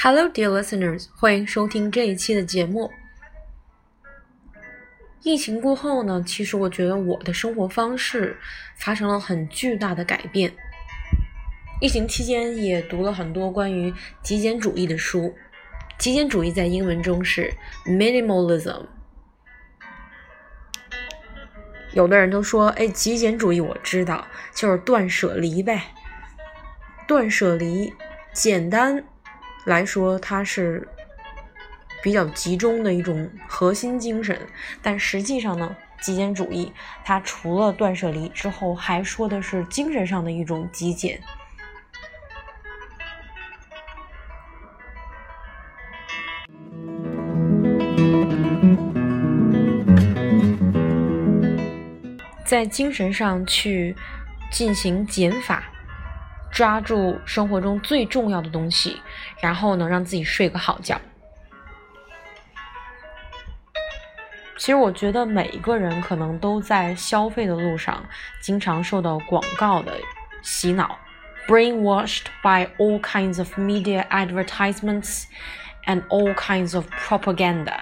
Hello, dear listeners，欢迎收听这一期的节目。疫情过后呢，其实我觉得我的生活方式发生了很巨大的改变。疫情期间也读了很多关于极简主义的书。极简主义在英文中是 minimalism。有的人都说，哎，极简主义我知道，就是断舍离呗。断舍离，简单。来说，它是比较集中的一种核心精神，但实际上呢，极简主义它除了断舍离之后，还说的是精神上的一种极简。在精神上去进行减法。抓住生活中最重要的东西，然后呢，让自己睡个好觉。其实我觉得每一个人可能都在消费的路上，经常受到广告的洗脑，brainwashed by all kinds of media advertisements and all kinds of propaganda。